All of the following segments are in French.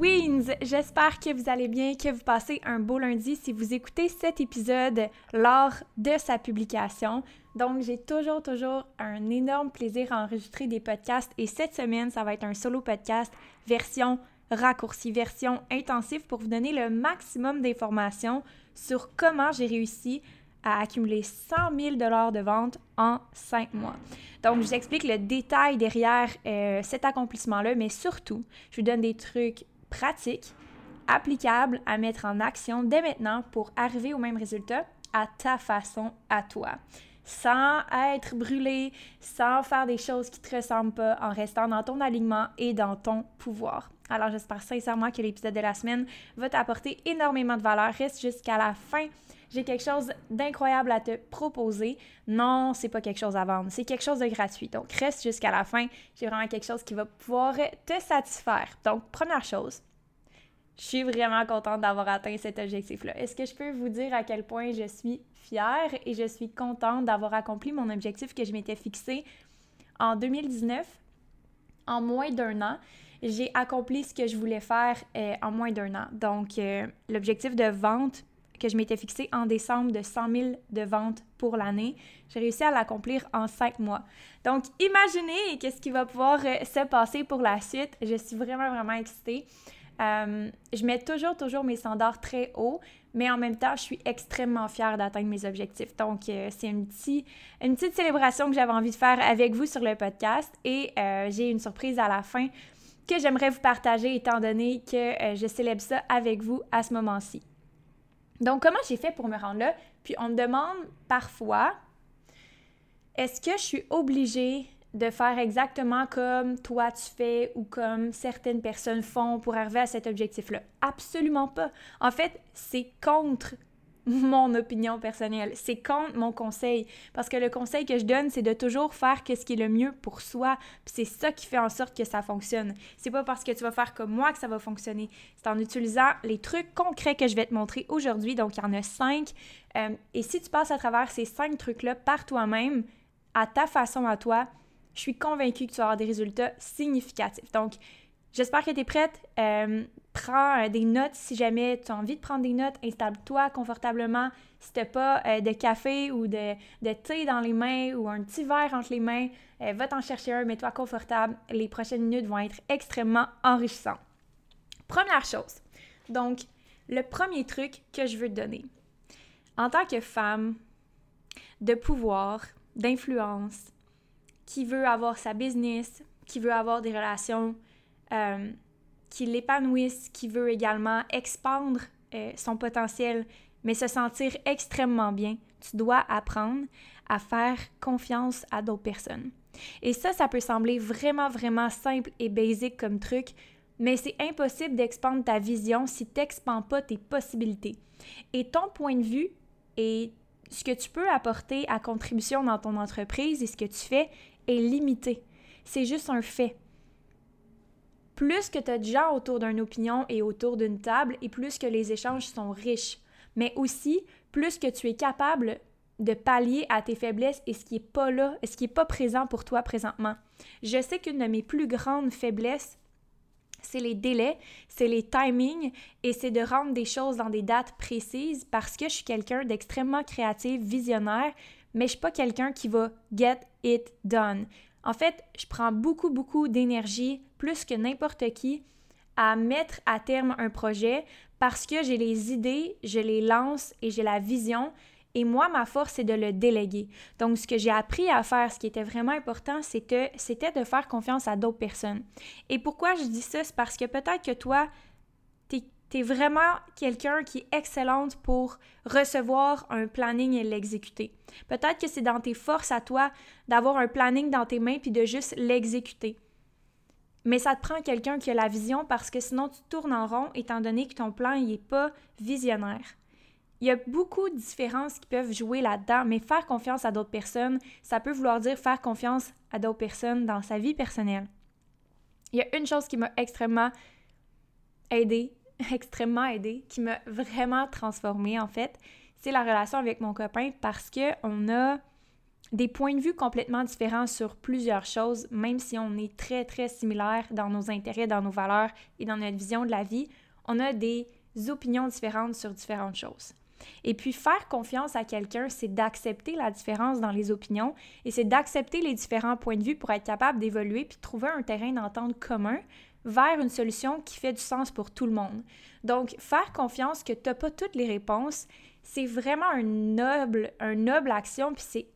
Queens! J'espère que vous allez bien, que vous passez un beau lundi si vous écoutez cet épisode lors de sa publication. Donc, j'ai toujours, toujours un énorme plaisir à enregistrer des podcasts et cette semaine, ça va être un solo podcast version raccourci, version intensive pour vous donner le maximum d'informations sur comment j'ai réussi à accumuler 100 000 de vente en 5 mois. Donc, je vous explique le détail derrière euh, cet accomplissement-là, mais surtout, je vous donne des trucs pratiques, applicables à mettre en action dès maintenant pour arriver au même résultat à ta façon, à toi. Sans être brûlé, sans faire des choses qui te ressemblent pas, en restant dans ton alignement et dans ton pouvoir. Alors, j'espère sincèrement que l'épisode de la semaine va t'apporter énormément de valeur. Reste jusqu'à la fin j'ai quelque chose d'incroyable à te proposer. Non, c'est pas quelque chose à vendre, c'est quelque chose de gratuit. Donc, reste jusqu'à la fin. J'ai vraiment quelque chose qui va pouvoir te satisfaire. Donc, première chose, je suis vraiment contente d'avoir atteint cet objectif-là. Est-ce que je peux vous dire à quel point je suis fière et je suis contente d'avoir accompli mon objectif que je m'étais fixé en 2019, en moins d'un an? J'ai accompli ce que je voulais faire euh, en moins d'un an. Donc, euh, l'objectif de vente que je m'étais fixé en décembre de 100 000 de ventes pour l'année. J'ai réussi à l'accomplir en cinq mois. Donc, imaginez qu'est-ce qui va pouvoir euh, se passer pour la suite. Je suis vraiment, vraiment excitée. Euh, je mets toujours, toujours mes standards très hauts, mais en même temps, je suis extrêmement fière d'atteindre mes objectifs. Donc, euh, c'est une, une petite célébration que j'avais envie de faire avec vous sur le podcast et j'ai une surprise à la fin que j'aimerais vous partager étant donné que je célèbre ça avec vous à ce moment-ci. Donc, comment j'ai fait pour me rendre là? Puis on me demande parfois, est-ce que je suis obligée de faire exactement comme toi tu fais ou comme certaines personnes font pour arriver à cet objectif-là? Absolument pas. En fait, c'est contre mon opinion personnelle. C'est contre mon conseil. Parce que le conseil que je donne, c'est de toujours faire ce qui est le mieux pour soi. c'est ça qui fait en sorte que ça fonctionne. C'est pas parce que tu vas faire comme moi que ça va fonctionner. C'est en utilisant les trucs concrets que je vais te montrer aujourd'hui. Donc, il y en a cinq. Euh, et si tu passes à travers ces cinq trucs-là par toi-même, à ta façon à toi, je suis convaincue que tu vas avoir des résultats significatifs. Donc, J'espère que tu es prête. Euh, prends euh, des notes si jamais tu as envie de prendre des notes. Installe-toi confortablement. Si tu pas euh, de café ou de, de, thé dans les mains ou un petit verre entre les mains, va t'en chercher un, mets-toi confortable. Les prochaines minutes vont être extrêmement enrichissantes. Première chose. Donc, le premier truc que je veux te donner. En tant que femme de pouvoir, d'influence, qui veut avoir sa business, qui veut avoir des relations euh, qui l'épanouisse, qui veut également expandre euh, son potentiel, mais se sentir extrêmement bien, tu dois apprendre à faire confiance à d'autres personnes. Et ça, ça peut sembler vraiment, vraiment simple et basique comme truc, mais c'est impossible d'expandre ta vision si tu n'expands pas tes possibilités. Et ton point de vue et ce que tu peux apporter à contribution dans ton entreprise et ce que tu fais est limité. C'est juste un fait plus que tu as de gens autour d'une opinion et autour d'une table, et plus que les échanges sont riches. Mais aussi, plus que tu es capable de pallier à tes faiblesses et ce qui n'est pas là, ce qui n'est pas présent pour toi présentement. Je sais qu'une de mes plus grandes faiblesses, c'est les délais, c'est les timings et c'est de rendre des choses dans des dates précises parce que je suis quelqu'un d'extrêmement créatif, visionnaire, mais je suis pas quelqu'un qui va get it done. En fait, je prends beaucoup, beaucoup d'énergie, plus que n'importe qui, à mettre à terme un projet parce que j'ai les idées, je les lance et j'ai la vision. Et moi, ma force, c'est de le déléguer. Donc, ce que j'ai appris à faire, ce qui était vraiment important, c'était, de faire confiance à d'autres personnes. Et pourquoi je dis ça? C'est parce que peut-être que toi, tu es vraiment quelqu'un qui est excellente pour recevoir un planning et l'exécuter. Peut-être que c'est dans tes forces à toi d'avoir un planning dans tes mains puis de juste l'exécuter. Mais ça te prend quelqu'un qui a la vision parce que sinon tu tournes en rond étant donné que ton plan n'est pas visionnaire. Il y a beaucoup de différences qui peuvent jouer là-dedans, mais faire confiance à d'autres personnes, ça peut vouloir dire faire confiance à d'autres personnes dans sa vie personnelle. Il y a une chose qui m'a extrêmement aidée extrêmement aidé, qui m'a vraiment transformée en fait, c'est la relation avec mon copain parce que on a des points de vue complètement différents sur plusieurs choses, même si on est très très similaires dans nos intérêts, dans nos valeurs et dans notre vision de la vie, on a des opinions différentes sur différentes choses. Et puis faire confiance à quelqu'un, c'est d'accepter la différence dans les opinions et c'est d'accepter les différents points de vue pour être capable d'évoluer puis trouver un terrain d'entente commun vers une solution qui fait du sens pour tout le monde. Donc, faire confiance que tu n'as pas toutes les réponses, c'est vraiment une noble, noble action, puis c'est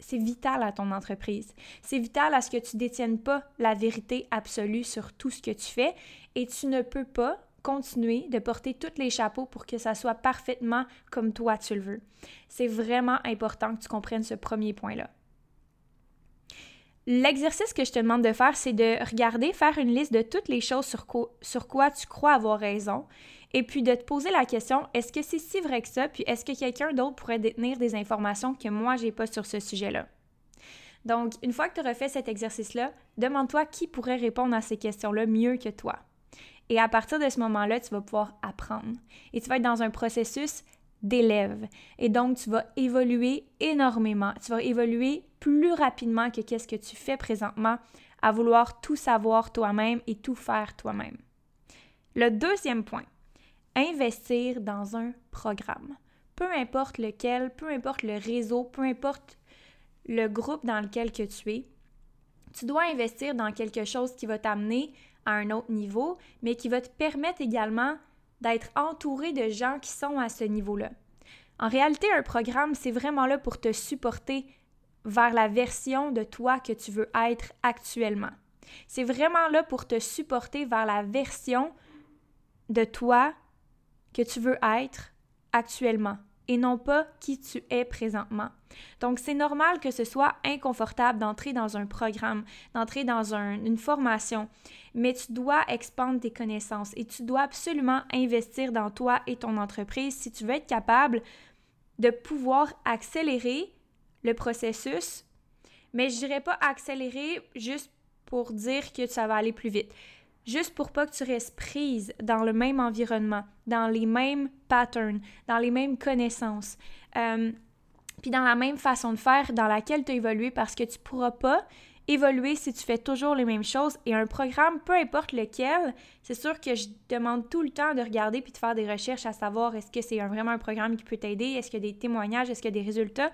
c'est vital à ton entreprise. C'est vital à ce que tu détiennes pas la vérité absolue sur tout ce que tu fais et tu ne peux pas continuer de porter tous les chapeaux pour que ça soit parfaitement comme toi tu le veux. C'est vraiment important que tu comprennes ce premier point-là. L'exercice que je te demande de faire, c'est de regarder, faire une liste de toutes les choses sur, quoi tu crois avoir raison, et puis de te poser la question, est-ce que c'est si vrai que ça, puis est-ce que quelqu'un d'autre pourrait détenir des informations que moi, j'ai pas sur ce sujet-là? Donc, une fois que tu auras fait cet exercice-là, demande-toi qui pourrait répondre à ces questions-là mieux que toi. Et à partir de ce moment-là, tu vas pouvoir apprendre. Et tu vas être dans un processus d'élève. Et donc, tu vas évoluer énormément. Tu vas évoluer plus rapidement que qu'est-ce que tu fais présentement à vouloir tout savoir toi-même et tout faire toi-même. Le deuxième point, investir dans un programme. Peu importe lequel, peu importe le réseau, peu importe le groupe dans lequel que tu es, tu dois investir dans quelque chose qui va t'amener à un autre niveau, mais qui va te permettre également d'être entouré de gens qui sont à ce niveau-là. En réalité, un programme, c'est vraiment là pour te supporter vers la version de toi que tu veux être actuellement. C'est vraiment là pour te supporter vers la version de toi que tu veux être actuellement et non pas qui tu es présentement. Donc, c'est normal que ce soit inconfortable d'entrer dans un programme, d'entrer dans une formation, mais tu dois expandre tes connaissances et tu dois absolument investir dans toi et ton entreprise si tu veux être capable de pouvoir accélérer le processus, mais je dirais pas accélérer juste pour dire que ça va aller plus vite. Juste pour pas que tu restes prise dans le même environnement, dans les mêmes patterns, dans les mêmes connaissances, euh, puis dans la même façon de faire dans laquelle tu as évolué parce que tu pourras pas évoluer si tu fais toujours les mêmes choses. Et un programme, peu importe lequel, c'est sûr que je demande tout le temps de regarder puis de faire des recherches à savoir est-ce que c'est vraiment un programme qui peut t'aider, est-ce qu'il y a des témoignages, est-ce qu'il y a des résultats,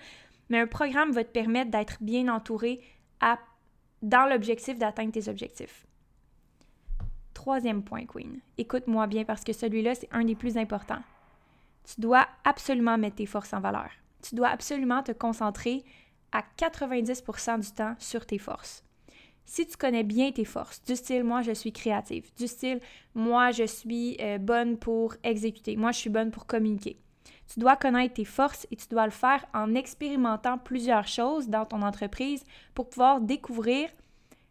mais un programme va te permettre d'être bien entouré dans l'objectif d'atteindre tes objectifs. Troisième point, Queen. Écoute-moi bien parce que celui-là, c'est un des plus importants. Tu dois absolument mettre tes forces en valeur. Tu dois absolument te concentrer à 90% du temps sur tes forces. Si tu connais bien tes forces, du style moi je suis créative, du style moi je suis euh, bonne pour exécuter, moi je suis bonne pour communiquer. Tu dois connaître tes forces et tu dois le faire en expérimentant plusieurs choses dans ton entreprise pour pouvoir découvrir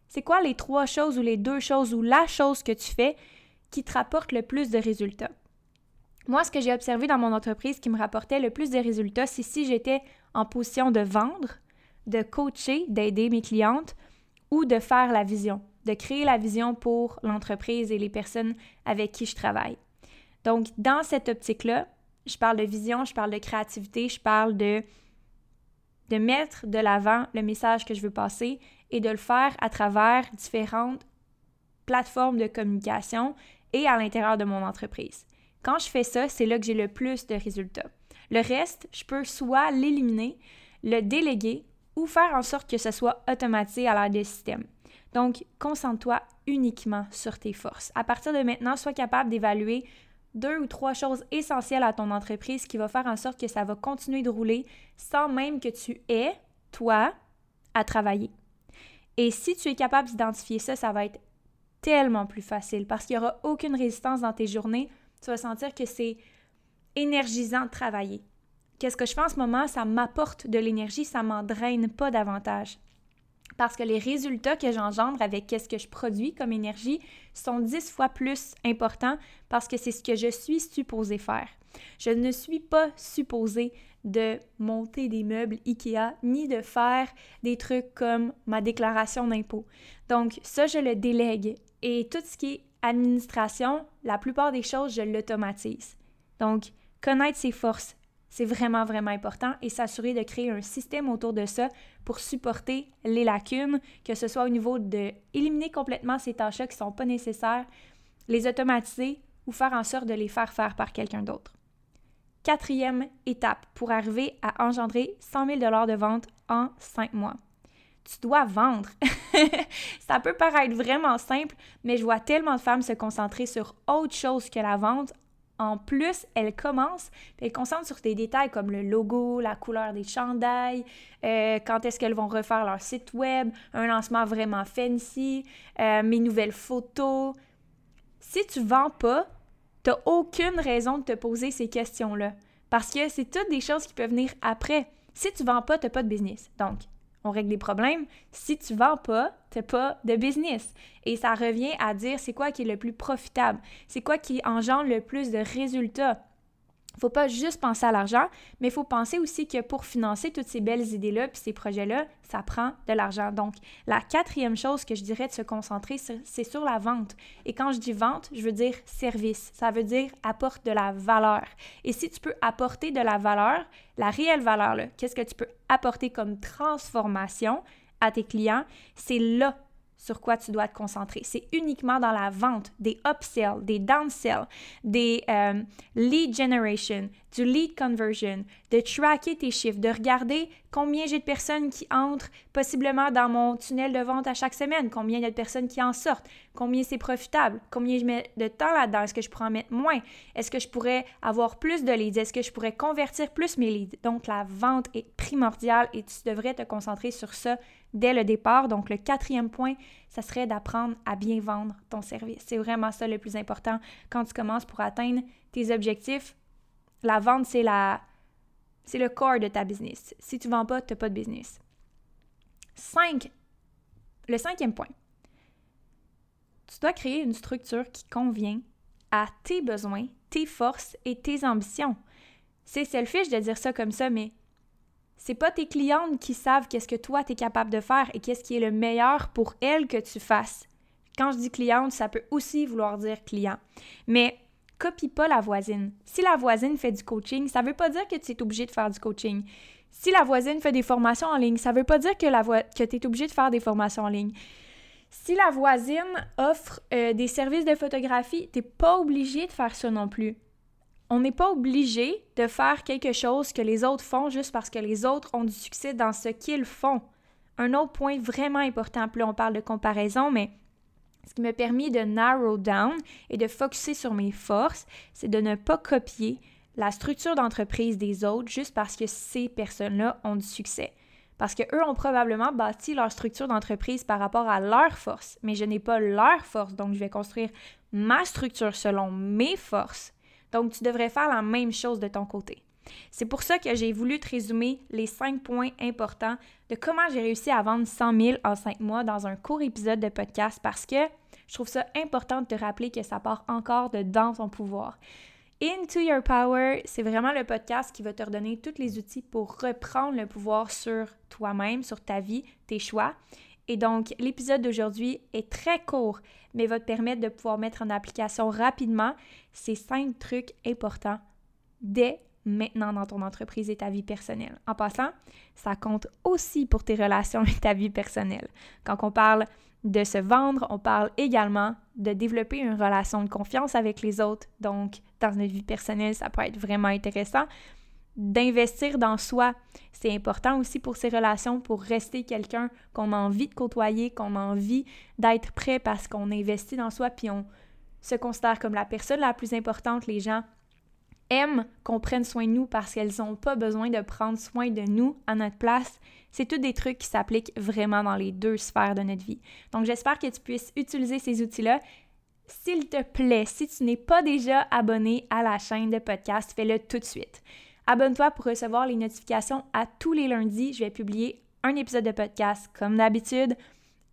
c'est quoi les trois choses ou les deux choses ou la chose que tu fais qui te rapporte le plus de résultats? Moi, ce que j'ai observé dans mon entreprise qui me rapportait le plus de résultats, c'est si j'étais en position de vendre, de coacher, d'aider mes clientes ou de faire la vision, de créer la vision pour l'entreprise et les personnes avec qui je travaille. Donc, dans cette optique-là, je parle de vision, je parle de créativité, je parle de, mettre de l'avant le message que je veux passer et de le faire à travers différentes plateformes de communication et à l'intérieur de mon entreprise. Quand je fais ça, c'est là que j'ai le plus de résultats. Le reste, je peux soit l'éliminer, le déléguer ou faire en sorte que ce soit automatisé à l'aide des systèmes. Donc, concentre-toi uniquement sur tes forces. À partir de maintenant, sois capable d'évaluer deux ou trois choses essentielles à ton entreprise qui va faire en sorte que ça va continuer de rouler sans même que tu aies, toi, à travailler. Et si tu es capable d'identifier ça, ça va être tellement plus facile parce qu'il n'y aura aucune résistance dans tes journées. Tu vas sentir que c'est énergisant de travailler. Qu'est-ce que je fais en ce moment? Ça m'apporte de l'énergie, ça m'en draine pas davantage parce que les résultats que j'engendre avec ce que je produis comme énergie sont dix fois plus importants parce que c'est ce que je suis supposé faire. Je ne suis pas supposé de monter des meubles IKEA ni de faire des trucs comme ma déclaration d'impôt. Donc ça, je le délègue et tout ce qui est administration, la plupart des choses, je l'automatise. Donc, connaître ses forces, c'est vraiment, vraiment important et s'assurer de créer un système autour de ça pour supporter les lacunes, que ce soit au niveau de éliminer complètement ces tâches-là qui ne sont pas nécessaires, les automatiser ou faire en sorte de les faire faire par quelqu'un d'autre. Quatrième étape pour arriver à engendrer 100 000 de vente en cinq mois. Tu dois vendre. ça peut paraître vraiment simple, mais je vois tellement de femmes se concentrer sur autre chose que la vente en plus, elle commence, elle concentre sur des détails comme le logo, la couleur des chandails, euh, quand est-ce qu'elles vont refaire leur site web, un lancement vraiment fancy, euh, mes nouvelles photos. Si tu vends pas, tu n'as aucune raison de te poser ces questions-là. Parce que c'est toutes des choses qui peuvent venir après. Si tu vends pas, tu n'as pas de business. Donc, on règle les problèmes. Si tu vends pas, tu n'as pas de business. Et ça revient à dire c'est quoi qui est le plus profitable, c'est quoi qui engendre le plus de résultats? Faut pas juste penser à l'argent, mais il faut penser aussi que pour financer toutes ces belles idées-là puis ces projets-là, ça prend de l'argent. Donc, la quatrième chose que je dirais de se concentrer, c'est sur la vente. Et quand je dis vente, je veux dire service. Ça veut dire apporte de la valeur. Et si tu peux apporter de la valeur, la réelle valeur, qu'est-ce que tu peux apporter comme transformation à tes clients, c'est là sur quoi tu dois te concentrer. C'est uniquement dans la vente, des upsells, des downsells, des euh, lead generation, du lead conversion, de tracker tes chiffres, de regarder combien j'ai de personnes qui entrent possiblement dans mon tunnel de vente à chaque semaine, combien il y a de personnes qui en sortent, combien c'est profitable, combien je mets de temps là-dedans, est-ce que je pourrais en mettre moins, est-ce que je pourrais avoir plus de leads, est-ce que je pourrais convertir plus mes leads. Donc la vente est primordiale et tu devrais te concentrer sur ça dès le départ. Donc le quatrième point, ça serait d'apprendre à bien vendre ton service. C'est vraiment ça le plus important quand tu commences pour atteindre tes objectifs la vente, c'est la c'est le corps de ta business. Si tu ne vends pas, tu n'as pas de business. Cinq, le cinquième point. Tu dois créer une structure qui convient à tes besoins, tes forces et tes ambitions. C'est selfish de dire ça comme ça, mais c'est pas tes clientes qui savent qu'est-ce que toi tu es capable de faire et qu'est-ce qui est le meilleur pour elles que tu fasses. Quand je dis cliente, ça peut aussi vouloir dire client. Mais copie pas la voisine. Si la voisine fait du coaching, ça veut pas dire que tu es obligé de faire du coaching. Si la voisine fait des formations en ligne, ça veut pas dire que, que tu es obligé de faire des formations en ligne. Si la voisine offre euh, des services de photographie, tu n'es pas obligé de faire ça non plus. On n'est pas obligé de faire quelque chose que les autres font juste parce que les autres ont du succès dans ce qu'ils font. Un autre point vraiment important, plus on parle de comparaison, mais ce qui m'a permis de narrow down et de focuser sur mes forces, c'est de ne pas copier la structure d'entreprise des autres juste parce que ces personnes-là ont du succès. Parce qu'eux ont probablement bâti leur structure d'entreprise par rapport à leurs forces, mais je n'ai pas leurs forces, donc je vais construire ma structure selon mes forces. Donc tu devrais faire la même chose de ton côté. C'est pour ça que j'ai voulu te résumer les cinq points importants de comment j'ai réussi à vendre 100 000 en cinq mois dans un court épisode de podcast parce que je trouve ça important de te rappeler que ça part encore de dans ton pouvoir. Into Your Power, c'est vraiment le podcast qui va te redonner tous les outils pour reprendre le pouvoir sur toi-même, sur ta vie, tes choix. Et donc, l'épisode d'aujourd'hui est très court, mais va te permettre de pouvoir mettre en application rapidement ces cinq trucs importants dès maintenant dans ton entreprise et ta vie personnelle. En passant, ça compte aussi pour tes relations et ta vie personnelle. Quand on parle de se vendre, on parle également de développer une relation de confiance avec les autres. Donc, dans notre vie personnelle, ça peut être vraiment intéressant. D'investir dans soi, c'est important aussi pour ces relations, pour rester quelqu'un qu'on a envie de côtoyer, qu'on a envie d'être prêt parce qu'on investit dans soi, puis on se considère comme la personne la plus importante. Les gens aiment qu'on prenne soin de nous parce qu'elles n'ont pas besoin de prendre soin de nous à notre place. C'est tous des trucs qui s'appliquent vraiment dans les deux sphères de notre vie. Donc j'espère que tu puisses utiliser ces outils-là. S'il te plaît, si tu n'es pas déjà abonné à la chaîne de podcast, fais-le tout de suite. Abonne-toi pour recevoir les notifications à tous les lundis. Je vais publier un épisode de podcast comme d'habitude.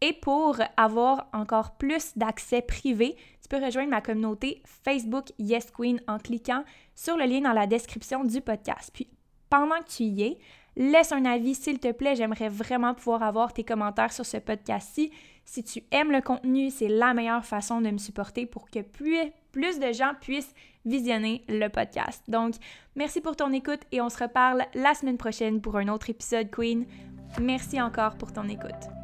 Et pour avoir encore plus d'accès privé, tu peux rejoindre ma communauté Facebook Yes Queen en cliquant sur le lien dans la description du podcast. Puis pendant que tu y es, laisse un avis s'il te plaît. J'aimerais vraiment pouvoir avoir tes commentaires sur ce podcast-ci. Si tu aimes le contenu, c'est la meilleure façon de me supporter pour que plus de gens puissent visionner le podcast. Donc, merci pour ton écoute et on se reparle la semaine prochaine pour un autre épisode Queen. Merci encore pour ton écoute.